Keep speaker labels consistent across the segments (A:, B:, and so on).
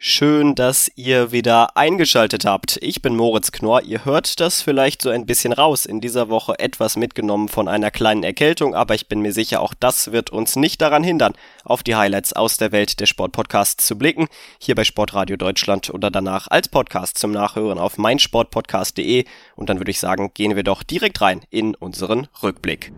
A: Schön, dass ihr wieder eingeschaltet habt. Ich bin Moritz Knorr. Ihr hört das vielleicht so ein bisschen raus. In dieser Woche etwas mitgenommen von einer kleinen Erkältung, aber ich bin mir sicher, auch das wird uns nicht daran hindern, auf die Highlights aus der Welt der Sportpodcasts zu blicken. Hier bei Sportradio Deutschland oder danach als Podcast zum Nachhören auf meinsportpodcast.de. Und dann würde ich sagen, gehen wir doch direkt rein in unseren Rückblick.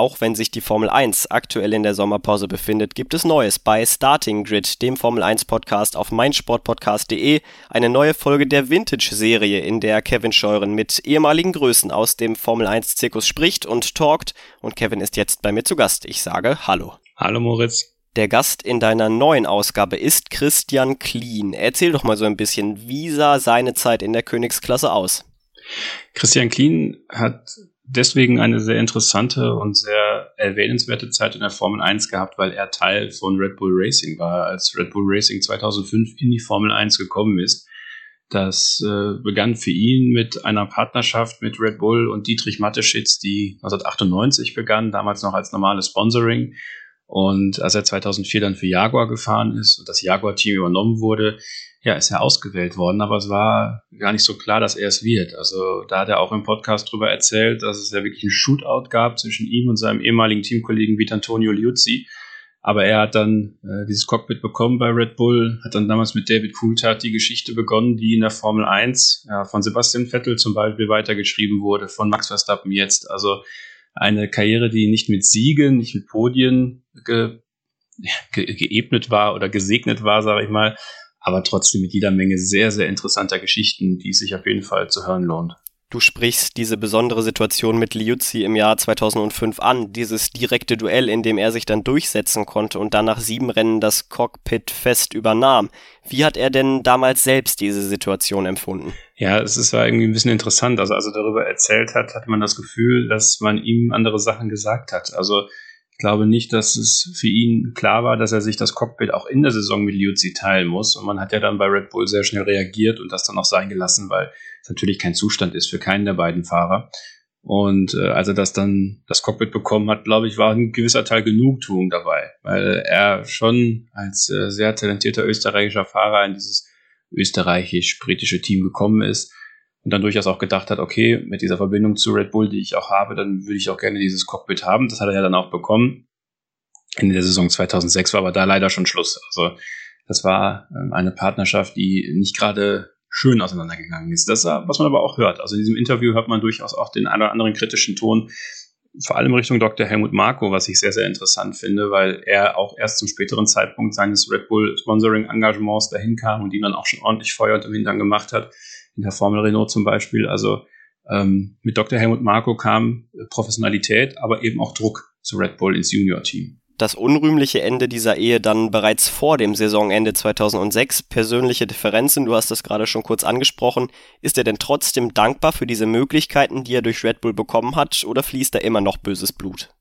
A: Auch wenn sich die Formel 1 aktuell in der Sommerpause befindet, gibt es Neues bei Starting Grid, dem Formel 1 Podcast auf meinsportpodcast.de. Eine neue Folge der Vintage-Serie, in der Kevin Scheuren mit ehemaligen Größen aus dem Formel 1 Zirkus spricht und talkt. Und Kevin ist jetzt bei mir zu Gast. Ich sage Hallo.
B: Hallo Moritz.
A: Der Gast in deiner neuen Ausgabe ist Christian Klien. Erzähl doch mal so ein bisschen, wie sah seine Zeit in der Königsklasse aus?
B: Christian Klien hat deswegen eine sehr interessante und sehr erwähnenswerte Zeit in der Formel 1 gehabt, weil er Teil von Red Bull Racing war, als Red Bull Racing 2005 in die Formel 1 gekommen ist. Das äh, begann für ihn mit einer Partnerschaft mit Red Bull und Dietrich Mateschitz, die 1998 begann, damals noch als normales Sponsoring. Und als er 2004 dann für Jaguar gefahren ist und das Jaguar-Team übernommen wurde, ja, ist er ausgewählt worden, aber es war gar nicht so klar, dass er es wird. Also da hat er auch im Podcast drüber erzählt, dass es ja wirklich ein Shootout gab zwischen ihm und seinem ehemaligen Teamkollegen Vitantonio Liuzzi. Aber er hat dann äh, dieses Cockpit bekommen bei Red Bull, hat dann damals mit David Coulthard die Geschichte begonnen, die in der Formel 1 ja, von Sebastian Vettel zum Beispiel weitergeschrieben wurde, von Max Verstappen jetzt. Also eine Karriere, die nicht mit Siegen, nicht mit Podien ge, ge, geebnet war oder gesegnet war, sage ich mal, aber trotzdem mit jeder Menge sehr, sehr interessanter Geschichten, die es sich auf jeden Fall zu hören lohnt.
A: Du sprichst diese besondere Situation mit Liuzzi im Jahr 2005 an, dieses direkte Duell, in dem er sich dann durchsetzen konnte und dann nach sieben Rennen das Cockpit fest übernahm. Wie hat er denn damals selbst diese Situation empfunden?
B: Ja, es ist, war irgendwie ein bisschen interessant. Also als er darüber erzählt hat, hatte man das Gefühl, dass man ihm andere Sachen gesagt hat. Also glaube nicht, dass es für ihn klar war, dass er sich das Cockpit auch in der Saison mit Liuzzi teilen muss. Und man hat ja dann bei Red Bull sehr schnell reagiert und das dann auch sein gelassen, weil es natürlich kein Zustand ist für keinen der beiden Fahrer. Und äh, als er das dann das Cockpit bekommen hat, glaube ich, war ein gewisser Teil Genugtuung dabei, weil er schon als äh, sehr talentierter österreichischer Fahrer in dieses österreichisch-britische Team gekommen ist und dann durchaus auch gedacht hat, okay, mit dieser Verbindung zu Red Bull, die ich auch habe, dann würde ich auch gerne dieses Cockpit haben. Das hat er ja dann auch bekommen. Ende der Saison 2006 war aber da leider schon Schluss. Also das war ähm, eine Partnerschaft, die nicht gerade schön auseinandergegangen ist. Das, was man aber auch hört. Also in diesem Interview hört man durchaus auch den einen oder anderen kritischen Ton, vor allem Richtung Dr. Helmut Marko, was ich sehr, sehr interessant finde, weil er auch erst zum späteren Zeitpunkt seines Red Bull Sponsoring Engagements dahin kam und ihn dann auch schon ordentlich Feuer unter dem Hintern gemacht hat in der Formel Renault zum Beispiel. Also ähm, mit Dr. Helmut Marko kam Professionalität, aber eben auch Druck zu Red Bull ins Junior-Team.
A: Das unrühmliche Ende dieser Ehe dann bereits vor dem Saisonende 2006, persönliche Differenzen, du hast das gerade schon kurz angesprochen. Ist er denn trotzdem dankbar für diese Möglichkeiten, die er durch Red Bull bekommen hat, oder fließt da immer noch böses Blut?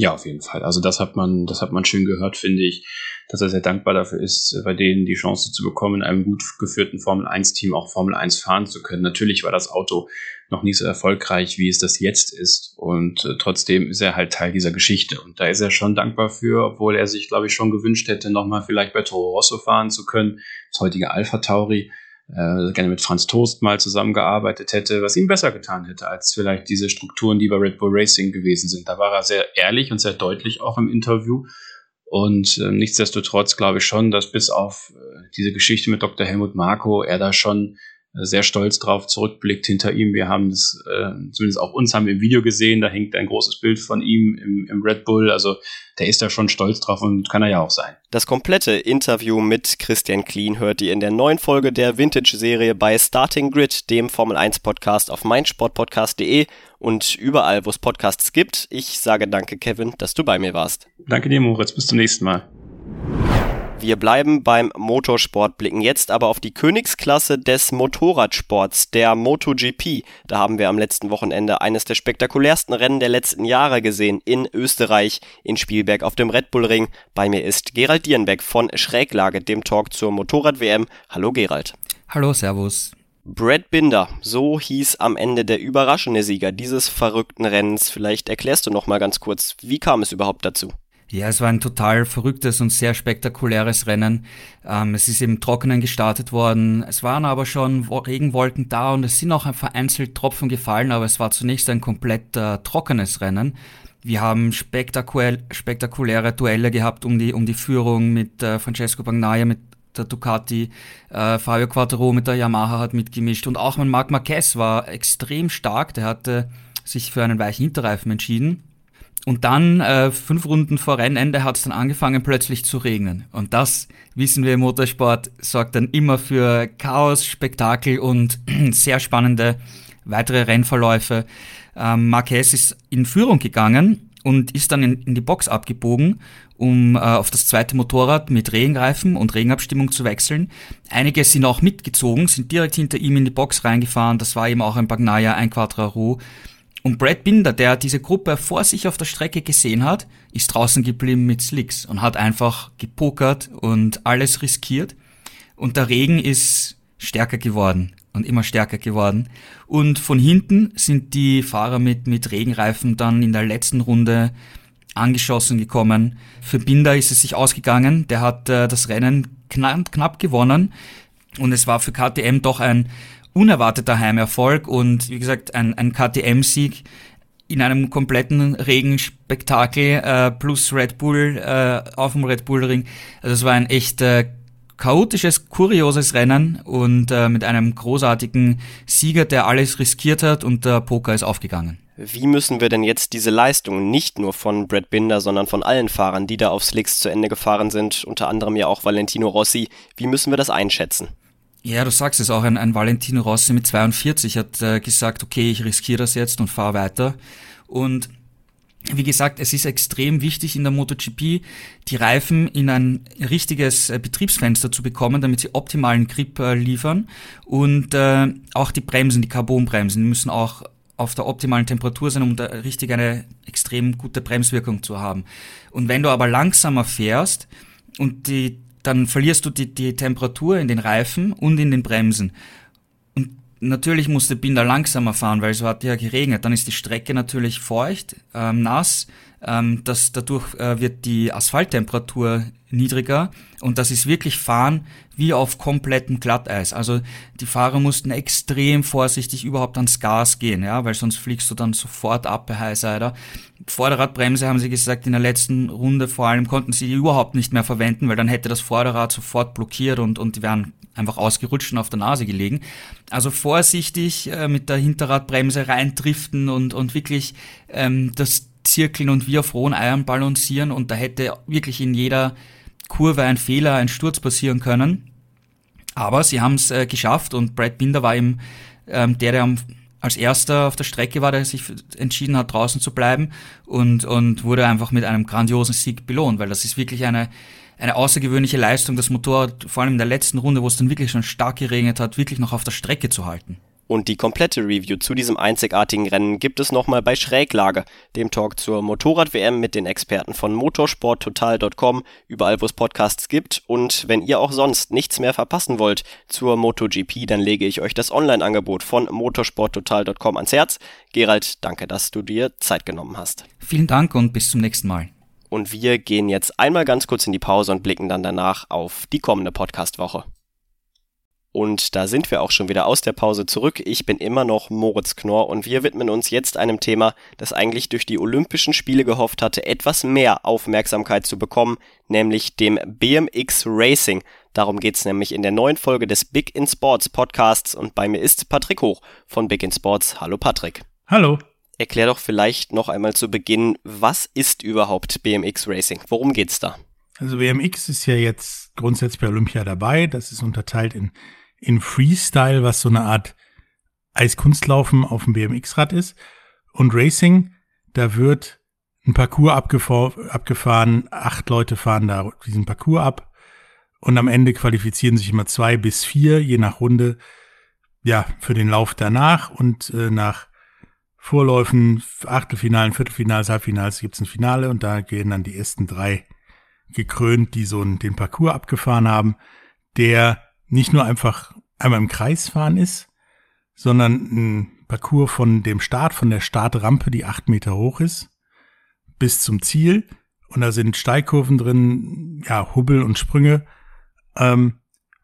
B: Ja, auf jeden Fall. Also das hat man, das hat man schön gehört, finde ich, dass er sehr dankbar dafür ist, bei denen die Chance zu bekommen, in einem gut geführten Formel 1 Team auch Formel 1 fahren zu können. Natürlich war das Auto noch nicht so erfolgreich, wie es das jetzt ist. Und äh, trotzdem ist er halt Teil dieser Geschichte. Und da ist er schon dankbar für, obwohl er sich, glaube ich, schon gewünscht hätte, nochmal vielleicht bei Toro Rosso fahren zu können, das heutige Alpha Tauri äh, gerne mit Franz Toast mal zusammengearbeitet hätte, was ihm besser getan hätte als vielleicht diese Strukturen, die bei Red Bull Racing gewesen sind. Da war er sehr ehrlich und sehr deutlich auch im Interview. Und äh, nichtsdestotrotz glaube ich schon, dass bis auf äh, diese Geschichte mit Dr. Helmut Marko er da schon sehr stolz drauf zurückblickt hinter ihm. Wir haben es, äh, zumindest auch uns haben wir im Video gesehen, da hängt ein großes Bild von ihm im, im Red Bull. Also der ist da schon stolz drauf und kann er ja auch sein.
A: Das komplette Interview mit Christian Kleen hört ihr in der neuen Folge der Vintage-Serie bei Starting Grid, dem Formel 1 Podcast auf meinsportpodcast.de und überall, wo es Podcasts gibt. Ich sage danke, Kevin, dass du bei mir warst.
B: Danke dir, Moritz. Bis zum nächsten Mal.
A: Wir bleiben beim Motorsport, blicken jetzt aber auf die Königsklasse des Motorradsports, der MotoGP. Da haben wir am letzten Wochenende eines der spektakulärsten Rennen der letzten Jahre gesehen in Österreich, in Spielberg auf dem Red Bull Ring. Bei mir ist Gerald Dierenbeck von Schräglage, dem Talk zur Motorrad-WM. Hallo Gerald.
C: Hallo, Servus.
A: Brad Binder, so hieß am Ende der überraschende Sieger dieses verrückten Rennens. Vielleicht erklärst du noch mal ganz kurz, wie kam es überhaupt dazu?
C: Ja, es war ein total verrücktes und sehr spektakuläres Rennen. Ähm, es ist im Trockenen gestartet worden. Es waren aber schon Regenwolken da und es sind auch vereinzelt Tropfen gefallen, aber es war zunächst ein komplett äh, trockenes Rennen. Wir haben spektakulär, spektakuläre Duelle gehabt um die, um die Führung mit äh, Francesco Bagnaia, mit der Ducati, äh, Fabio Quattro mit der Yamaha hat mitgemischt und auch mein Marc Marquez war extrem stark, der hatte sich für einen weichen Hinterreifen entschieden. Und dann, äh, fünf Runden vor Rennende, hat es dann angefangen plötzlich zu regnen. Und das, wissen wir im Motorsport, sorgt dann immer für Chaos, Spektakel und sehr spannende weitere Rennverläufe. Ähm, Marquez ist in Führung gegangen und ist dann in, in die Box abgebogen, um äh, auf das zweite Motorrad mit Regenreifen und Regenabstimmung zu wechseln. Einige sind auch mitgezogen, sind direkt hinter ihm in die Box reingefahren. Das war eben auch ein Bagnaia, ein Quadraro. Und Brad Binder, der diese Gruppe vor sich auf der Strecke gesehen hat, ist draußen geblieben mit Slicks und hat einfach gepokert und alles riskiert. Und der Regen ist stärker geworden und immer stärker geworden. Und von hinten sind die Fahrer mit, mit Regenreifen dann in der letzten Runde angeschossen gekommen. Für Binder ist es sich ausgegangen. Der hat äh, das Rennen knapp, knapp gewonnen. Und es war für KTM doch ein unerwarteter Heimerfolg und wie gesagt ein, ein KTM-Sieg in einem kompletten Regenspektakel äh, plus Red Bull äh, auf dem Red Bull Ring. Also es war ein echt äh, chaotisches, kurioses Rennen und äh, mit einem großartigen Sieger, der alles riskiert hat und der Poker ist aufgegangen.
A: Wie müssen wir denn jetzt diese Leistung nicht nur von Brad Binder, sondern von allen Fahrern, die da auf Slicks zu Ende gefahren sind, unter anderem ja auch Valentino Rossi, wie müssen wir das einschätzen?
C: Ja, du sagst es auch, ein, ein Valentino Rossi mit 42 hat äh, gesagt, okay, ich riskiere das jetzt und fahre weiter. Und wie gesagt, es ist extrem wichtig in der MotoGP, die Reifen in ein richtiges äh, Betriebsfenster zu bekommen, damit sie optimalen Grip äh, liefern. Und äh, auch die Bremsen, die Carbonbremsen, müssen auch auf der optimalen Temperatur sein, um da richtig eine extrem gute Bremswirkung zu haben. Und wenn du aber langsamer fährst und die dann verlierst du die, die Temperatur in den Reifen und in den Bremsen. Natürlich musste Binder langsamer fahren, weil es hat ja geregnet. Dann ist die Strecke natürlich feucht, ähm, nass. Ähm, das, dadurch äh, wird die Asphalttemperatur niedriger und das ist wirklich Fahren wie auf komplettem Glatteis. Also die Fahrer mussten extrem vorsichtig überhaupt ans Gas gehen, ja, weil sonst fliegst du dann sofort ab bei Highsider. Vorderradbremse haben sie gesagt, in der letzten Runde vor allem konnten sie die überhaupt nicht mehr verwenden, weil dann hätte das Vorderrad sofort blockiert und, und die wären einfach ausgerutscht und auf der Nase gelegen. Also vorsichtig äh, mit der Hinterradbremse reindriften und, und wirklich ähm, das Zirkeln und wie auf rohen Eiern balancieren und da hätte wirklich in jeder Kurve ein Fehler, ein Sturz passieren können. Aber sie haben es äh, geschafft und Brad Binder war eben ähm, der, der als erster auf der Strecke war, der sich entschieden hat, draußen zu bleiben und, und wurde einfach mit einem grandiosen Sieg belohnt, weil das ist wirklich eine, eine außergewöhnliche Leistung, das Motorrad vor allem in der letzten Runde, wo es dann wirklich schon stark geregnet hat, wirklich noch auf der Strecke zu halten.
A: Und die komplette Review zu diesem einzigartigen Rennen gibt es nochmal bei Schräglage, dem Talk zur Motorrad-WM mit den Experten von motorsporttotal.com, überall wo es Podcasts gibt. Und wenn ihr auch sonst nichts mehr verpassen wollt zur MotoGP, dann lege ich euch das Online-Angebot von motorsporttotal.com ans Herz. Gerald, danke, dass du dir Zeit genommen hast.
C: Vielen Dank und bis zum nächsten Mal.
A: Und wir gehen jetzt einmal ganz kurz in die Pause und blicken dann danach auf die kommende Podcast-Woche. Und da sind wir auch schon wieder aus der Pause zurück. Ich bin immer noch Moritz Knorr und wir widmen uns jetzt einem Thema, das eigentlich durch die Olympischen Spiele gehofft hatte, etwas mehr Aufmerksamkeit zu bekommen, nämlich dem BMX Racing. Darum geht's nämlich in der neuen Folge des Big in Sports Podcasts und bei mir ist Patrick Hoch von Big in Sports. Hallo Patrick.
D: Hallo.
A: Erklär doch vielleicht noch einmal zu Beginn, was ist überhaupt BMX Racing? Worum geht's da?
D: Also BMX ist ja jetzt grundsätzlich bei Olympia dabei. Das ist unterteilt in in Freestyle, was so eine Art Eiskunstlaufen auf dem BMX-Rad ist. Und Racing, da wird ein Parcours abgefahren, acht Leute fahren da diesen Parcours ab. Und am Ende qualifizieren sich immer zwei bis vier, je nach Runde, ja, für den Lauf danach. Und äh, nach Vorläufen, Achtelfinalen, Viertelfinals, Halbfinals gibt es ein Finale und da gehen dann die ersten drei gekrönt, die so den Parcours abgefahren haben, der nicht nur einfach einmal im Kreis fahren ist, sondern ein Parcours von dem Start, von der Startrampe, die acht Meter hoch ist, bis zum Ziel. Und da sind Steigkurven drin, ja, Hubbel und Sprünge. Ähm,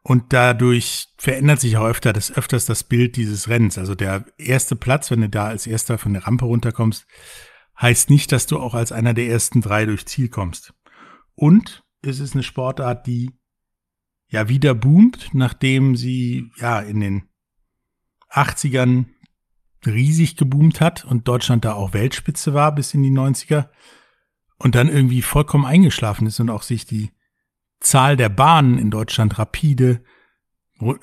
D: und dadurch verändert sich auch öfter das, öfters das Bild dieses Rennens. Also der erste Platz, wenn du da als erster von der Rampe runterkommst, heißt nicht, dass du auch als einer der ersten drei durchs Ziel kommst. Und es ist eine Sportart, die ja wieder boomt, nachdem sie ja in den 80ern riesig geboomt hat und Deutschland da auch Weltspitze war bis in die 90er und dann irgendwie vollkommen eingeschlafen ist und auch sich die Zahl der Bahnen in Deutschland rapide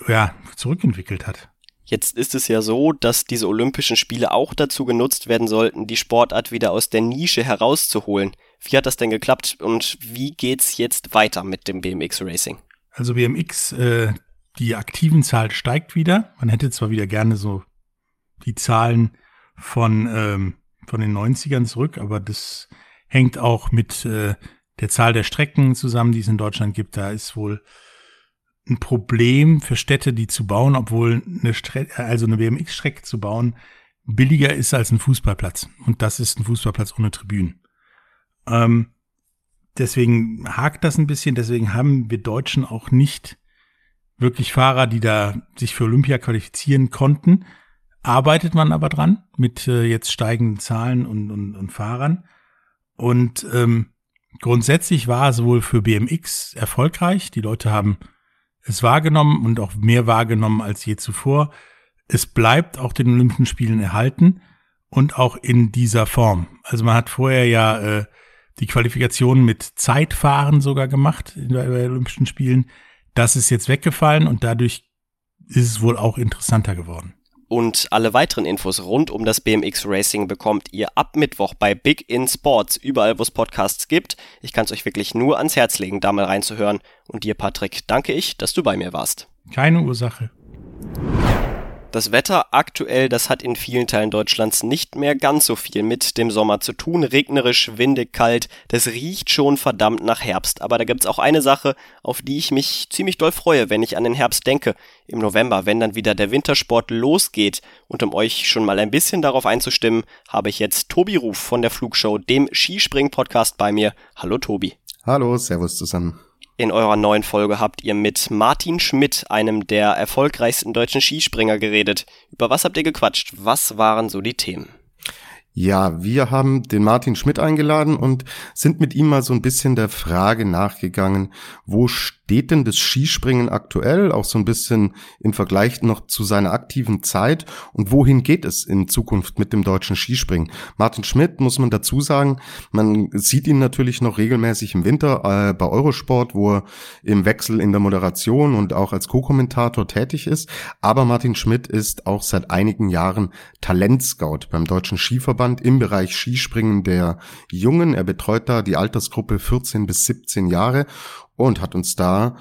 D: ja, zurückentwickelt hat.
A: Jetzt ist es ja so, dass diese Olympischen Spiele auch dazu genutzt werden sollten, die Sportart wieder aus der Nische herauszuholen. Wie hat das denn geklappt und wie geht's jetzt weiter mit dem BMX Racing?
D: Also BMX, äh, die aktiven Zahl steigt wieder. Man hätte zwar wieder gerne so die Zahlen von, ähm, von den 90ern zurück, aber das hängt auch mit äh, der Zahl der Strecken zusammen, die es in Deutschland gibt. Da ist wohl ein Problem für Städte, die zu bauen, obwohl eine Strecke, also eine BMX-Strecke zu bauen, billiger ist als ein Fußballplatz. Und das ist ein Fußballplatz ohne Tribünen. Ähm, deswegen hakt das ein bisschen. Deswegen haben wir Deutschen auch nicht wirklich Fahrer, die da sich für Olympia qualifizieren konnten. Arbeitet man aber dran mit äh, jetzt steigenden Zahlen und, und, und Fahrern. Und ähm, grundsätzlich war es wohl für BMX erfolgreich. Die Leute haben es wahrgenommen und auch mehr wahrgenommen als je zuvor. Es bleibt auch den Olympischen Spielen erhalten und auch in dieser Form. Also man hat vorher ja äh, die Qualifikation mit Zeitfahren sogar gemacht in den Olympischen Spielen. Das ist jetzt weggefallen und dadurch ist es wohl auch interessanter geworden.
A: Und alle weiteren Infos rund um das BMX Racing bekommt ihr ab Mittwoch bei Big in Sports, überall wo es Podcasts gibt. Ich kann es euch wirklich nur ans Herz legen, da mal reinzuhören. Und dir, Patrick, danke ich, dass du bei mir warst.
D: Keine Ursache.
A: Das Wetter aktuell, das hat in vielen Teilen Deutschlands nicht mehr ganz so viel mit dem Sommer zu tun. Regnerisch, windig, kalt, das riecht schon verdammt nach Herbst. Aber da gibt's auch eine Sache, auf die ich mich ziemlich doll freue, wenn ich an den Herbst denke. Im November, wenn dann wieder der Wintersport losgeht. Und um euch schon mal ein bisschen darauf einzustimmen, habe ich jetzt Tobi Ruf von der Flugshow, dem Skispring-Podcast bei mir. Hallo Tobi.
E: Hallo, Servus zusammen.
A: In eurer neuen Folge habt ihr mit Martin Schmidt, einem der erfolgreichsten deutschen Skispringer, geredet. Über was habt ihr gequatscht? Was waren so die Themen?
E: Ja, wir haben den Martin Schmidt eingeladen und sind mit ihm mal so ein bisschen der Frage nachgegangen, wo steht denn das Skispringen aktuell, auch so ein bisschen im Vergleich noch zu seiner aktiven Zeit und wohin geht es in Zukunft mit dem deutschen Skispringen? Martin Schmidt, muss man dazu sagen, man sieht ihn natürlich noch regelmäßig im Winter äh, bei Eurosport, wo er im Wechsel in der Moderation und auch als Co-Kommentator tätig ist, aber Martin Schmidt ist auch seit einigen Jahren Talentscout beim deutschen Skiverband im Bereich Skispringen der Jungen. Er betreut da die Altersgruppe 14 bis 17 Jahre und hat uns da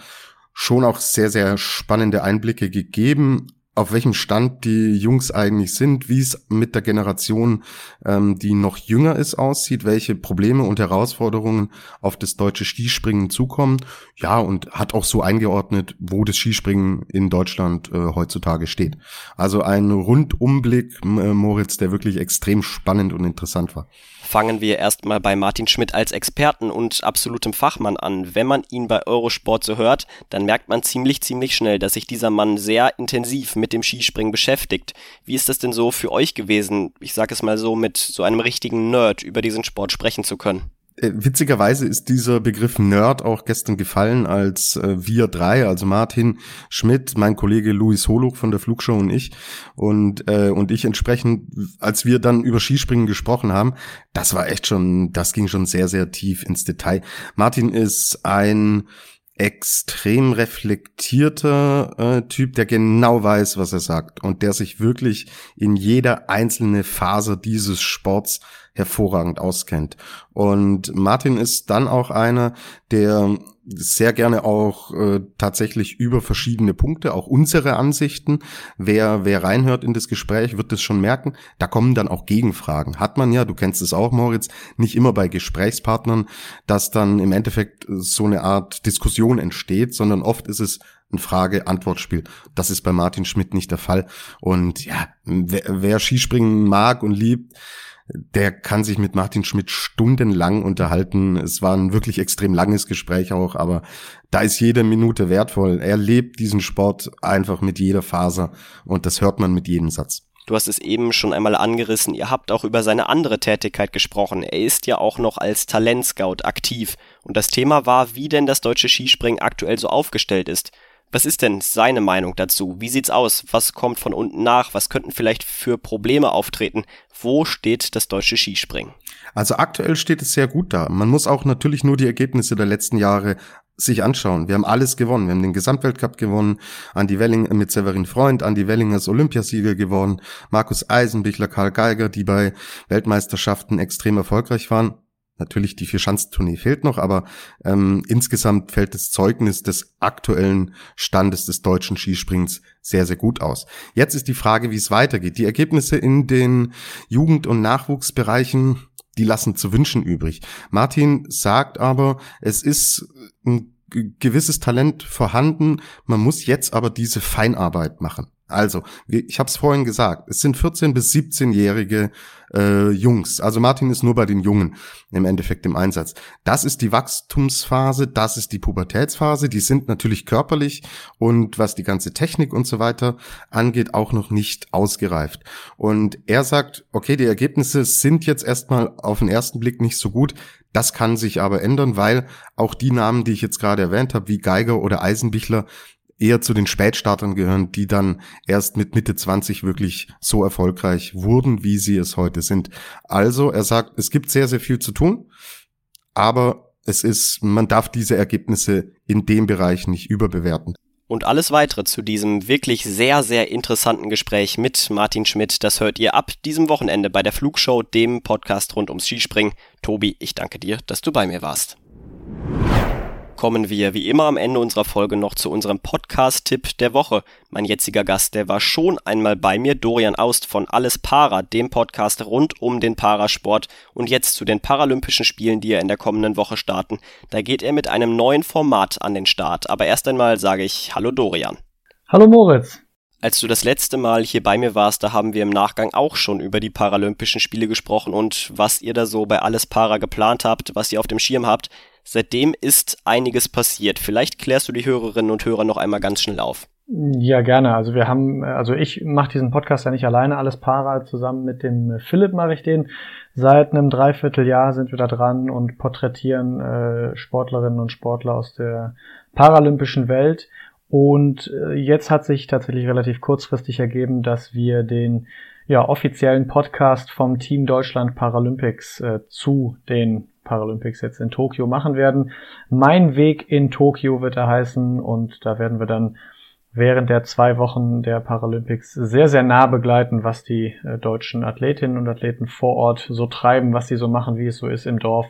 E: schon auch sehr, sehr spannende Einblicke gegeben auf welchem Stand die Jungs eigentlich sind, wie es mit der Generation, ähm, die noch jünger ist, aussieht, welche Probleme und Herausforderungen auf das deutsche Skispringen zukommen. Ja, und hat auch so eingeordnet, wo das Skispringen in Deutschland äh, heutzutage steht. Also ein Rundumblick, äh, Moritz, der wirklich extrem spannend und interessant war
A: fangen wir erstmal bei Martin Schmidt als Experten und absolutem Fachmann an. Wenn man ihn bei Eurosport so hört, dann merkt man ziemlich, ziemlich schnell, dass sich dieser Mann sehr intensiv mit dem Skispringen beschäftigt. Wie ist das denn so für euch gewesen, ich sage es mal so, mit so einem richtigen Nerd über diesen Sport sprechen zu können?
E: Äh, witzigerweise ist dieser Begriff Nerd auch gestern gefallen, als äh, wir drei, also Martin Schmidt, mein Kollege Luis Holuch von der Flugshow und ich und äh, und ich entsprechend, als wir dann über Skispringen gesprochen haben, das war echt schon, das ging schon sehr sehr tief ins Detail. Martin ist ein extrem reflektierter äh, Typ, der genau weiß, was er sagt und der sich wirklich in jeder einzelne Phase dieses Sports hervorragend auskennt. Und Martin ist dann auch einer, der sehr gerne auch äh, tatsächlich über verschiedene Punkte, auch unsere Ansichten. Wer, wer reinhört in das Gespräch, wird das schon merken. Da kommen dann auch Gegenfragen. Hat man ja, du kennst es auch, Moritz, nicht immer bei Gesprächspartnern, dass dann im Endeffekt so eine Art Diskussion entsteht, sondern oft ist es ein Frage-Antwort-Spiel. Das ist bei Martin Schmidt nicht der Fall. Und ja, wer, wer Skispringen mag und liebt, der kann sich mit Martin Schmidt stundenlang unterhalten. Es war ein wirklich extrem langes Gespräch auch, aber da ist jede Minute wertvoll. Er lebt diesen Sport einfach mit jeder Faser und das hört man mit jedem Satz.
A: Du hast es eben schon einmal angerissen, ihr habt auch über seine andere Tätigkeit gesprochen. Er ist ja auch noch als Talentscout aktiv. Und das Thema war, wie denn das deutsche Skispringen aktuell so aufgestellt ist. Was ist denn seine Meinung dazu? Wie sieht's aus? Was kommt von unten nach? Was könnten vielleicht für Probleme auftreten? Wo steht das deutsche Skispringen?
E: Also aktuell steht es sehr gut da. Man muss auch natürlich nur die Ergebnisse der letzten Jahre sich anschauen. Wir haben alles gewonnen. Wir haben den Gesamtweltcup gewonnen, Andi Welling mit Severin Freund, Andi Welling als Olympiasieger gewonnen, Markus Eisenbichler, Karl Geiger, die bei Weltmeisterschaften extrem erfolgreich waren. Natürlich die Vierschanzentournee fehlt noch, aber ähm, insgesamt fällt das Zeugnis des aktuellen Standes des deutschen Skispringens sehr, sehr gut aus. Jetzt ist die Frage, wie es weitergeht. Die Ergebnisse in den Jugend- und Nachwuchsbereichen, die lassen zu wünschen übrig. Martin sagt aber, es ist ein gewisses Talent vorhanden, man muss jetzt aber diese Feinarbeit machen. Also, ich habe es vorhin gesagt, es sind 14 bis 17-jährige äh, Jungs. Also Martin ist nur bei den Jungen im Endeffekt im Einsatz. Das ist die Wachstumsphase, das ist die Pubertätsphase. Die sind natürlich körperlich und was die ganze Technik und so weiter angeht, auch noch nicht ausgereift. Und er sagt, okay, die Ergebnisse sind jetzt erstmal auf den ersten Blick nicht so gut. Das kann sich aber ändern, weil auch die Namen, die ich jetzt gerade erwähnt habe, wie Geiger oder Eisenbichler, eher zu den Spätstartern gehören, die dann erst mit Mitte 20 wirklich so erfolgreich wurden, wie sie es heute sind. Also, er sagt, es gibt sehr, sehr viel zu tun, aber es ist, man darf diese Ergebnisse in dem Bereich nicht überbewerten.
A: Und alles weitere zu diesem wirklich sehr, sehr interessanten Gespräch mit Martin Schmidt, das hört ihr ab diesem Wochenende bei der Flugshow, dem Podcast rund ums Skispringen. Tobi, ich danke dir, dass du bei mir warst kommen wir wie immer am Ende unserer Folge noch zu unserem Podcast-Tipp der Woche. Mein jetziger Gast, der war schon einmal bei mir, Dorian Aust von Alles Para, dem Podcast rund um den Parasport und jetzt zu den Paralympischen Spielen, die ja in der kommenden Woche starten. Da geht er mit einem neuen Format an den Start. Aber erst einmal sage ich Hallo Dorian.
F: Hallo Moritz.
A: Als du das letzte Mal hier bei mir warst, da haben wir im Nachgang auch schon über die Paralympischen Spiele gesprochen und was ihr da so bei Alles Para geplant habt, was ihr auf dem Schirm habt. Seitdem ist einiges passiert. Vielleicht klärst du die Hörerinnen und Hörer noch einmal ganz schnell auf.
F: Ja, gerne. Also wir haben, also ich mache diesen Podcast ja nicht alleine, alles para. Zusammen mit dem Philipp mache ich den. Seit einem Dreivierteljahr sind wir da dran und porträtieren äh, Sportlerinnen und Sportler aus der paralympischen Welt. Und äh, jetzt hat sich tatsächlich relativ kurzfristig ergeben, dass wir den ja, offiziellen Podcast vom Team Deutschland Paralympics äh, zu den Paralympics jetzt in Tokio machen werden. Mein Weg in Tokio wird er heißen und da werden wir dann während der zwei Wochen der Paralympics sehr, sehr nah begleiten, was die äh, deutschen Athletinnen und Athleten vor Ort so treiben, was sie so machen, wie es so ist im Dorf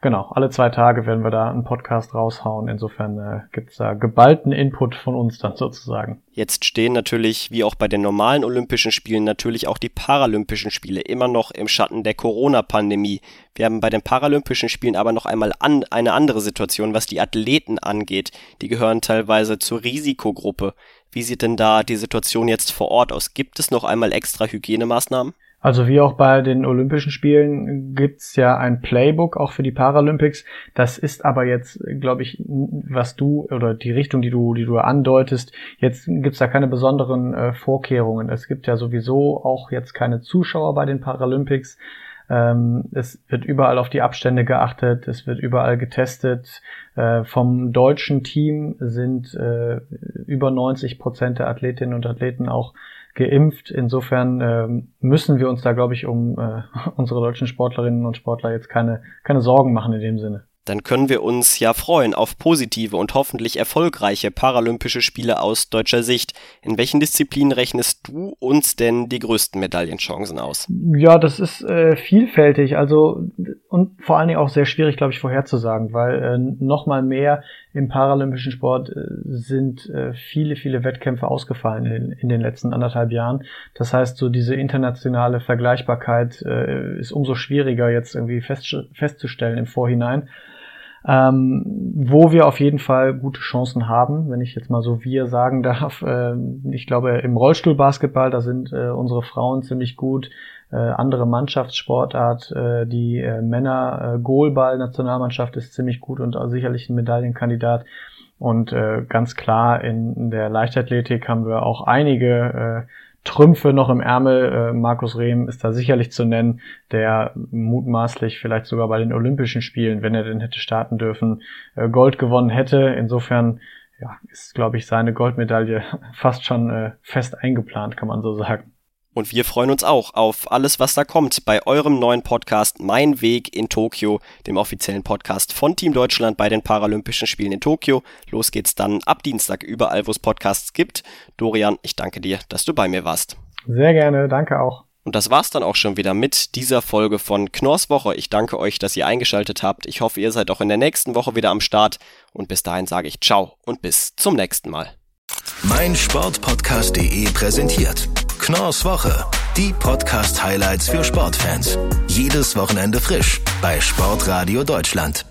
F: Genau, alle zwei Tage werden wir da einen Podcast raushauen. Insofern äh, gibt da geballten Input von uns dann sozusagen.
A: Jetzt stehen natürlich, wie auch bei den normalen Olympischen Spielen, natürlich auch die Paralympischen Spiele immer noch im Schatten der Corona-Pandemie. Wir haben bei den Paralympischen Spielen aber noch einmal an, eine andere Situation, was die Athleten angeht. Die gehören teilweise zur Risikogruppe. Wie sieht denn da die Situation jetzt vor Ort aus? Gibt es noch einmal extra Hygienemaßnahmen?
F: Also wie auch bei den Olympischen Spielen gibt's ja ein Playbook auch für die Paralympics. Das ist aber jetzt, glaube ich, was du oder die Richtung, die du, die du andeutest. Jetzt gibt's da keine besonderen äh, Vorkehrungen. Es gibt ja sowieso auch jetzt keine Zuschauer bei den Paralympics. Ähm, es wird überall auf die Abstände geachtet. Es wird überall getestet. Äh, vom deutschen Team sind äh, über 90 Prozent der Athletinnen und Athleten auch geimpft. Insofern ähm, müssen wir uns da, glaube ich, um äh, unsere deutschen Sportlerinnen und Sportler jetzt keine, keine Sorgen machen in dem Sinne
A: dann können wir uns ja freuen auf positive und hoffentlich erfolgreiche Paralympische Spiele aus deutscher Sicht. In welchen Disziplinen rechnest du uns denn die größten Medaillenchancen aus?
F: Ja, das ist äh, vielfältig, also und vor allen Dingen auch sehr schwierig, glaube ich, vorherzusagen, weil äh, nochmal mehr im paralympischen Sport äh, sind äh, viele, viele Wettkämpfe ausgefallen in, in, den letzten anderthalb Jahren. Das heißt, so diese internationale Vergleichbarkeit äh, ist umso schwieriger jetzt irgendwie fest, festzustellen im Vorhinein. Ähm, wo wir auf jeden Fall gute Chancen haben, wenn ich jetzt mal so wir sagen darf. Äh, ich glaube, im Rollstuhlbasketball, da sind äh, unsere Frauen ziemlich gut. Äh, andere Mannschaftssportart, äh, die äh, Männer äh, Goalball-Nationalmannschaft ist ziemlich gut und sicherlich ein Medaillenkandidat. Und ganz klar in, in der Leichtathletik haben wir auch einige Trümpfe noch im Ärmel. Äh, Markus Rehm ist da sicherlich zu nennen, der mutmaßlich vielleicht sogar bei den Olympischen Spielen, wenn er denn hätte starten dürfen, äh, Gold gewonnen hätte. Insofern ja, ist, glaube ich, seine Goldmedaille fast schon äh, fest eingeplant, kann man so sagen.
A: Und wir freuen uns auch auf alles, was da kommt bei eurem neuen Podcast Mein Weg in Tokio, dem offiziellen Podcast von Team Deutschland bei den Paralympischen Spielen in Tokio. Los geht's dann ab Dienstag überall, wo es Podcasts gibt. Dorian, ich danke dir, dass du bei mir warst.
F: Sehr gerne, danke auch.
A: Und das war's dann auch schon wieder mit dieser Folge von Knorrs Woche. Ich danke euch, dass ihr eingeschaltet habt. Ich hoffe, ihr seid auch in der nächsten Woche wieder am Start. Und bis dahin sage ich ciao und bis zum nächsten Mal.
G: Mein Sportpodcast.de präsentiert Knorrs Woche. Die Podcast-Highlights für Sportfans. Jedes Wochenende frisch bei Sportradio Deutschland.